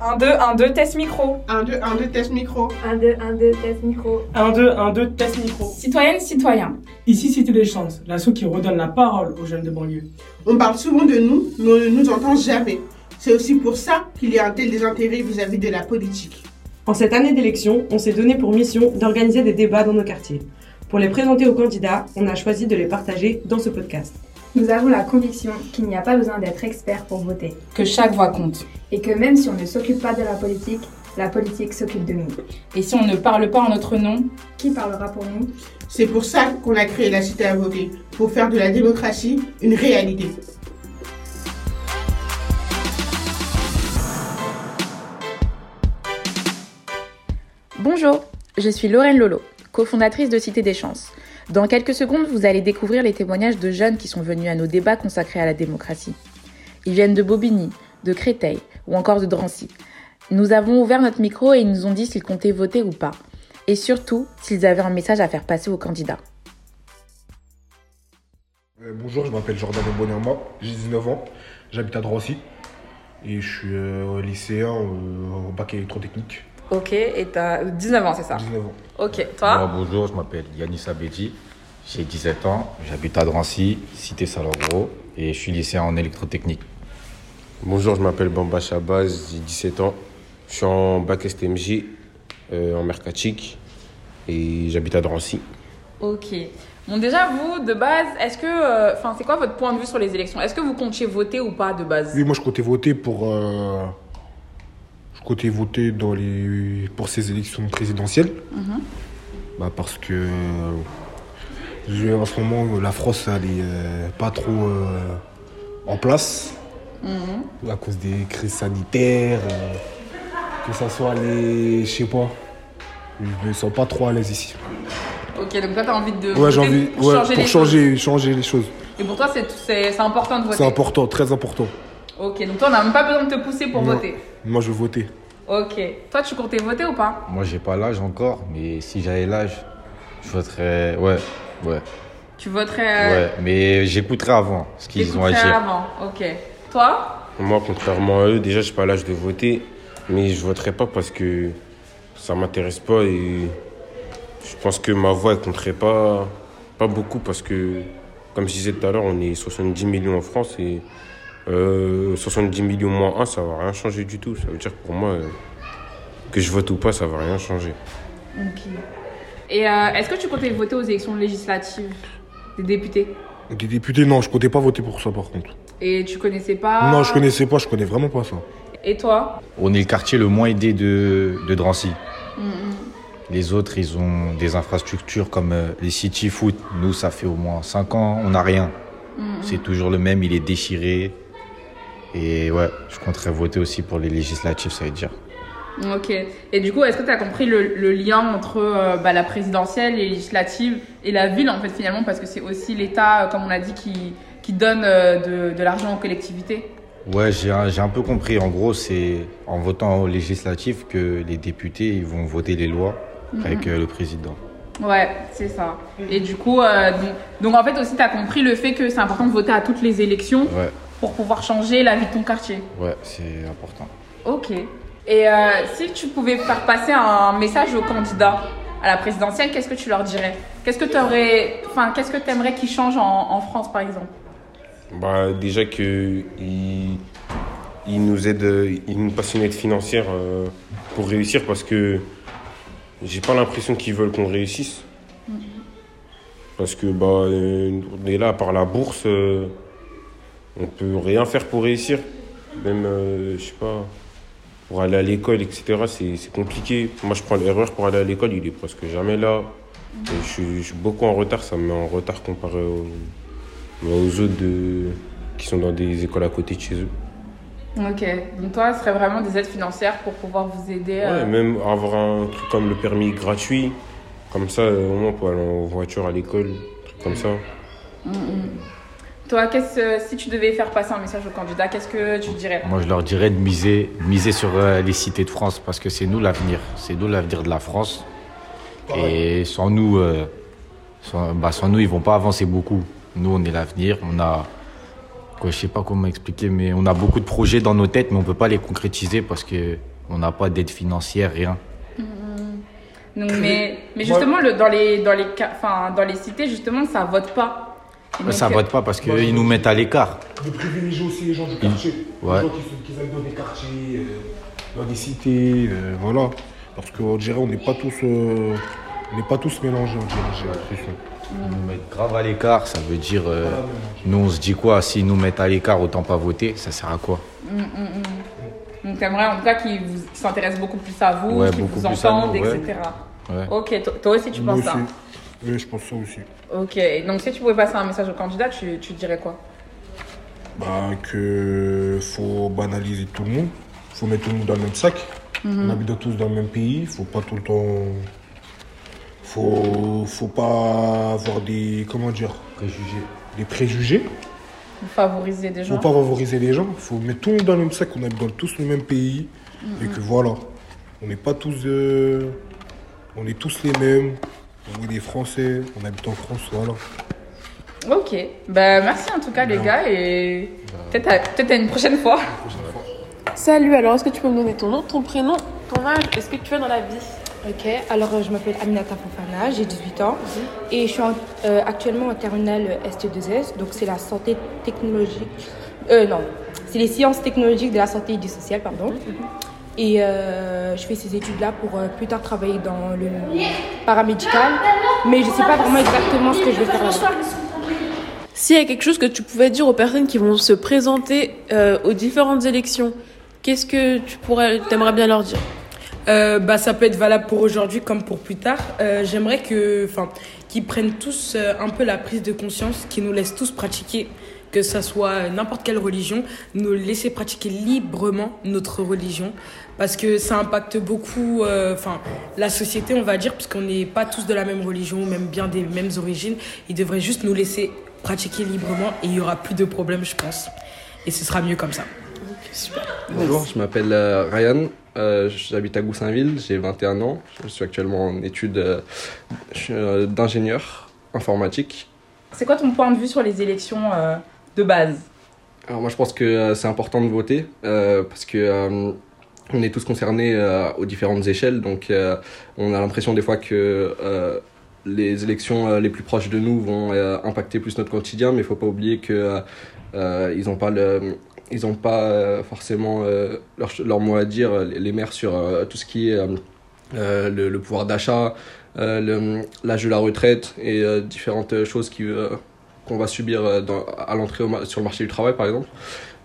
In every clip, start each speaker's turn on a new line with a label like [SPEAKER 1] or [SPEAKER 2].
[SPEAKER 1] 1, 2, 1, 2, test micro.
[SPEAKER 2] 1, 2, 1, 2, test micro.
[SPEAKER 3] 1, 2, 1, 2, test micro.
[SPEAKER 4] 1, 2, 1, 2, test micro.
[SPEAKER 1] Citoyenne, citoyen.
[SPEAKER 4] Ici, Cité des Chances, l'assaut qui redonne la parole aux jeunes de banlieue.
[SPEAKER 2] On parle souvent de nous, mais on ne nous entend jamais. C'est aussi pour ça qu'il y a un tel désintérêt vis-à-vis de la politique.
[SPEAKER 5] En cette année d'élection, on s'est donné pour mission d'organiser des débats dans nos quartiers. Pour les présenter aux candidats, on a choisi de les partager dans ce podcast.
[SPEAKER 3] Nous avons la conviction qu'il n'y a pas besoin d'être expert pour voter.
[SPEAKER 1] Que chaque voix compte.
[SPEAKER 3] Et que même si on ne s'occupe pas de la politique, la politique s'occupe de nous.
[SPEAKER 1] Et si on ne parle pas en notre nom,
[SPEAKER 3] qui parlera pour nous?
[SPEAKER 2] C'est pour ça qu'on a créé la Cité à voter, pour faire de la démocratie une réalité.
[SPEAKER 6] Bonjour, je suis Lorraine Lolo, cofondatrice de Cité des Chances. Dans quelques secondes, vous allez découvrir les témoignages de jeunes qui sont venus à nos débats consacrés à la démocratie. Ils viennent de Bobigny, de Créteil ou encore de Drancy. Nous avons ouvert notre micro et ils nous ont dit s'ils comptaient voter ou pas. Et surtout, s'ils avaient un message à faire passer aux candidats.
[SPEAKER 7] Euh, bonjour, je m'appelle Jordan Bonnerma, j'ai 19 ans, j'habite à Drancy et je suis euh, lycéen euh, au bac électrotechnique.
[SPEAKER 1] Ok, et t'as 19 ans, c'est ça
[SPEAKER 7] 19 ans.
[SPEAKER 1] Ok, toi
[SPEAKER 8] Moi, bonjour, je m'appelle Yanis Abedi, j'ai 17 ans, j'habite à Drancy, cité Salengro, et je suis lycéen en électrotechnique.
[SPEAKER 9] Bonjour, je m'appelle Bamba Shabazz, j'ai 17 ans, je suis en bac STMJ euh, en Mercatique et j'habite à Drancy.
[SPEAKER 1] Ok. Bon, déjà, vous, de base, est-ce que. Enfin, c'est quoi votre point de vue sur les élections? Est-ce que vous comptiez voter ou pas de base?
[SPEAKER 7] Oui, moi je comptais voter pour. euh, je comptais voter dans les, pour ces élections présidentielles.
[SPEAKER 1] Mhm.
[SPEAKER 7] Bah, parce que. je- en ce moment, la France, elle est euh, pas trop euh, en place.
[SPEAKER 1] Mhm.
[SPEAKER 7] À cause des crises sanitaires. euh, que ça soit les. Je sais pas. Je me sens pas trop à l'aise ici.
[SPEAKER 1] Ok, donc toi, t'as envie de.
[SPEAKER 7] Ouais,
[SPEAKER 1] voter
[SPEAKER 7] j'ai envie.
[SPEAKER 1] pour
[SPEAKER 7] ouais,
[SPEAKER 1] changer
[SPEAKER 7] pour
[SPEAKER 1] les
[SPEAKER 7] changer, changer les choses.
[SPEAKER 1] Et pour toi, c'est- important de voter
[SPEAKER 7] C'est important, très important.
[SPEAKER 1] Ok, donc toi, on n'a même pas besoin de te pousser pour
[SPEAKER 7] Non.
[SPEAKER 1] voter.
[SPEAKER 7] Moi, je veux voter.
[SPEAKER 1] Ok. Toi, tu comptais voter ou pas?
[SPEAKER 8] Moi, j'ai pas l'âge encore, mais si j'avais l'âge, je voterais. Ouais, ouais,
[SPEAKER 1] Tu voterais. euh,
[SPEAKER 8] ouais. Mais j'écouterais avant ce qu'ils ont à dire.
[SPEAKER 1] avant. Ok. Toi?
[SPEAKER 9] Moi, contrairement à eux, déjà, je pas l'âge de voter, mais je voterai pas parce que ça m'intéresse pas et je pense que ma voix, elle compterait pas, pas beaucoup parce que, comme je disais tout à l'heure, on est 70 millions en France et euh, 70 millions moins 1, ça va rien changer du tout. Ça veut dire que pour moi, euh, que je vote ou pas, ça va rien changer.
[SPEAKER 1] Ok. Et euh, est-ce que tu comptais voter aux élections législatives des députés?
[SPEAKER 7] Des députés, non, je comptais pas voter pour ça par contre.
[SPEAKER 1] Et tu connaissais pas?
[SPEAKER 7] Non, je connaissais pas, je connais vraiment pas ça.
[SPEAKER 1] Et toi?
[SPEAKER 8] On est le quartier le moins aidé de, de Drancy.
[SPEAKER 1] Mhm.
[SPEAKER 8] Les autres, ils ont des infrastructures comme euh, les city foot. Nous, ça fait au moins 5 ans, on n'a rien.
[SPEAKER 1] Mhm.
[SPEAKER 8] C'est toujours le même, il est déchiré. Et ouais, je compterais voter aussi pour les législatives, ça veut dire.
[SPEAKER 1] Ok. Et du coup, est-ce que tu as compris le, le lien entre euh, bah, la présidentielle, les législatives et la ville, en fait, finalement, parce que c'est aussi l'État, euh, comme on l'a dit, qui, qui donne euh, de, de l'argent aux collectivités
[SPEAKER 8] Ouais, j'ai un, j'ai un peu compris. En gros, c'est en votant aux législatives que les députés ils vont voter les lois avec euh, le président.
[SPEAKER 1] Ouais, c'est ça. Et du coup, euh, donc, donc, en fait aussi, tu as compris le fait que c'est important de voter à toutes les élections
[SPEAKER 8] Ouais,
[SPEAKER 1] pour pouvoir changer la vie de ton quartier.
[SPEAKER 8] ouais, c'est important.
[SPEAKER 1] Ok. Et euh, si tu pouvais faire passer un message aux candidats à la présidentielle, qu'est-ce que tu leur dirais? Qu'est-ce que tu aurais, enfin, qu'est-ce que tu aimerais qu'ils changent en, en France, par exemple?
[SPEAKER 9] Bah, déjà que il, il nous aide, il nous passe une aide financière euh, pour réussir parce que j'ai pas l'impression qu'ils veulent qu'on réussisse. Parce que bah, euh, on est là par la bourse, euh, on peut rien faire pour réussir. Même, euh, je sais pas, pour aller à l'école, etc., c'est compliqué. Moi, je prends l'erreur pour aller à l'école, il est presque jamais là. Je, suis, beaucoup en retard, ça me met en retard comparé aux, aux autres qui sont dans des écoles à côté de chez eux.
[SPEAKER 1] Ok. Donc toi, ce serait vraiment des aides financières pour pouvoir vous aider. euh,
[SPEAKER 9] Ouais, même avoir un truc comme le permis gratuit, comme ça, euh, au moins, on peut aller en voiture à l'école, un truc comme ça.
[SPEAKER 1] Toi, qu'est-ce, si tu devais faire passer un message aux candidats, qu'est-ce que tu dirais?
[SPEAKER 8] Moi, je leur dirais de miser, de miser sur euh, les cités de France parce que c'est nous l'avenir. C'est nous l'avenir de la France. Et sans nous, euh, sans, bah, sans nous, ils vont pas avancer beaucoup. Nous, on est l'avenir. On a, quoi, je sais pas comment expliquer, mais on a beaucoup de projets dans nos têtes, mais on peut pas les concrétiser parce que on n'a pas d'aide financière, rien.
[SPEAKER 1] Donc, mais, mais justement, le, dans, les, dans, les, enfin, dans les cités, justement, ça vote pas. Donc,
[SPEAKER 8] ça vote pas parce qu'ils nous mettent à l'écart.
[SPEAKER 7] De privilégier aussi les gens du quartier.
[SPEAKER 8] Ouais.
[SPEAKER 7] Les gens qui, qui dans des quartiers, euh, dans des cités, euh, voilà. Parce qu'on dirait on n'est pas tous, euh, on n'est pas tous mélangés, on dirait, j'ai l'impression.
[SPEAKER 8] Ils nous mettent grave à l'écart, ça veut dire. euh, nous, on se dit quoi? S'ils nous mettent à l'écart, autant pas voter, ça sert à quoi?
[SPEAKER 1] Mm, mm, mm. Donc, t'aimerais en tout cas qu'ils s'intéressent beaucoup plus à vous,
[SPEAKER 8] Ouais,
[SPEAKER 1] qu'ils vous
[SPEAKER 8] nous,
[SPEAKER 1] entendent,
[SPEAKER 8] ouais.
[SPEAKER 1] etc.
[SPEAKER 8] Ouais.
[SPEAKER 1] Ok, to- toi aussi tu
[SPEAKER 7] Moi
[SPEAKER 1] penses
[SPEAKER 7] aussi.
[SPEAKER 1] ça
[SPEAKER 7] Oui, je pense ça aussi.
[SPEAKER 1] Ok, donc si tu pouvais passer un message au candidat, tu, tu dirais quoi?
[SPEAKER 7] Bah, que faut banaliser tout le monde. Faut mettre tout le monde dans le même sac.
[SPEAKER 1] Mhm.
[SPEAKER 7] On habite tous dans le même pays. Faut pas tout le temps. Faut, faut pas avoir des. Comment dire?
[SPEAKER 8] Préjugés.
[SPEAKER 7] Des préjugés.
[SPEAKER 1] Favoriser des gens
[SPEAKER 7] Faut pas favoriser les gens. Faut mettre tout le monde dans le même sac. On habite dans tous le même pays. Et que voilà. On n'est pas tous. euh, on est tous les mêmes. On est des Français. On habite en France. Voilà.
[SPEAKER 1] Ok, bah merci en tout cas les gars et peut-être à, peut-être à une prochaine fois.
[SPEAKER 10] Salut, alors est-ce que tu peux me donner ton nom, ton prénom, ton âge et ce que tu fais dans la vie?
[SPEAKER 3] Ok, alors euh, je m'appelle Aminata Fofana, j'ai 18 ans et je suis euh, actuellement en terminale ST2S, donc c'est la santé technologique. Euh, non, c'est les sciences technologiques de la santé et du social, pardon. Et euh, je fais ces études-là pour euh, plus tard travailler dans le paramédical, mais je sais pas vraiment exactement ce que je vais faire.
[SPEAKER 10] S'il y a quelque chose que tu pouvais dire aux personnes qui vont se présenter euh, aux différentes élections, qu'est-ce que tu pourrais, t'aimerais bien leur dire?
[SPEAKER 5] Euh, bah, ça peut être valable pour aujourd'hui comme pour plus tard. Euh, J'aimerais que, enfin, qu'ils prennent tous euh, un peu la prise de conscience, qu'ils nous laissent tous pratiquer, que ça soit n'importe quelle religion, nous laisser pratiquer librement notre religion, parce que ça impacte beaucoup, la société, on va dire, puisqu'on n'est pas tous de la même religion, même bien des mêmes origines. Ils devraient juste nous laisser pratiquer librement et il y aura plus de problèmes, je pense. Et ce sera mieux comme ça.
[SPEAKER 11] Bonjour, je m'appelle euh, Ryan, euh, j'habite à Goussainville, j'ai 21 ans, je suis actuellement en études euh, d'ingénieur informatique.
[SPEAKER 1] C'est quoi ton point de vue sur les élections euh, de base?
[SPEAKER 11] Alors moi je pense que c'est important de voter parce que on est tous concernés aux différentes échelles, donc on a l'impression des fois que les élections les plus proches de nous vont impacter plus notre quotidien, mais il faut pas oublier que ils n'ont pas le ils n'ont pas euh, forcément euh, leur, mot à dire, les les maires, sur euh, tout ce qui est euh, euh, le, pouvoir d'achat, euh, l'âge de la retraite et euh, différentes choses qui, euh, qu'on va subir euh, à l'entrée sur le marché du travail, par exemple.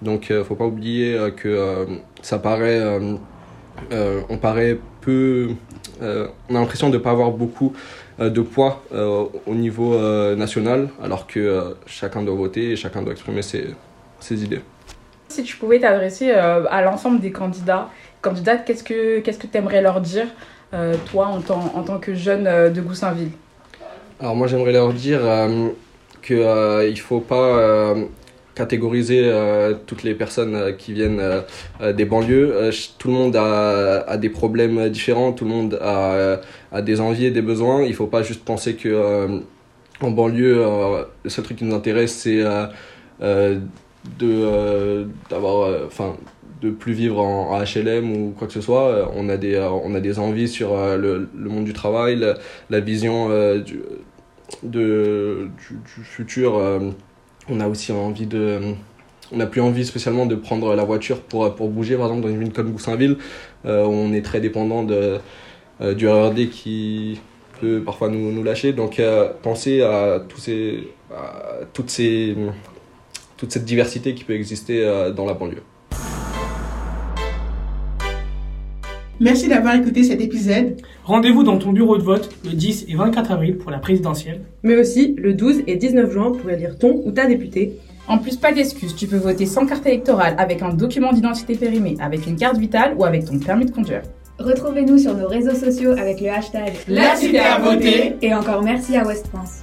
[SPEAKER 11] Donc, il ne faut pas oublier euh, que euh, ça paraît, euh, euh, on paraît peu, euh, on a l'impression de ne pas avoir beaucoup euh, de poids euh, au niveau euh, national, alors que euh, chacun doit voter et chacun doit exprimer ses, ses idées.
[SPEAKER 1] Si tu pouvais t'adresser euh, à l'ensemble des candidats, candidates, qu'est-ce que qu'est-ce que tu aimerais leur dire, euh, toi, en tant, en tant que jeune euh, de Goussainville?
[SPEAKER 11] Alors moi j'aimerais leur dire euh, que euh, il faut pas catégoriser toutes les personnes qui viennent des banlieues. Tout le monde a, a des problèmes différents, tout le monde a, a des envies et des besoins. Il faut pas juste penser que en banlieue le seul truc qui nous intéresse c'est de euh, d'avoir euh, enfin de plus vivre en, HLM ou quoi que ce soit. Euh, On a des, on a des envies sur le, le monde du travail, la, vision du, du, futur. on a aussi envie de. On n'a plus envie spécialement de prendre la voiture pour, pour bouger, par exemple, dans une ville comme Goussainville, euh, on est très dépendant de, du RRD qui peut parfois nous, nous lâcher. Donc, euh, pensez à, tous ces, à toutes ces, toute cette diversité qui peut exister euh, dans la banlieue.
[SPEAKER 2] Merci d'avoir écouté cet épisode.
[SPEAKER 4] Rendez-vous dans ton bureau de vote le 10 et 24 avril pour la présidentielle.
[SPEAKER 5] Mais aussi le 12 et 19 juin pour élire ton ou ta députée.
[SPEAKER 1] En plus, pas d'excuses, tu peux voter sans carte électorale, avec un document d'identité périmé, avec une carte vitale ou avec ton permis de conduire.
[SPEAKER 3] Retrouvez-nous sur nos réseaux sociaux avec le hashtag
[SPEAKER 2] La cité à voter.
[SPEAKER 3] Et encore merci à West France.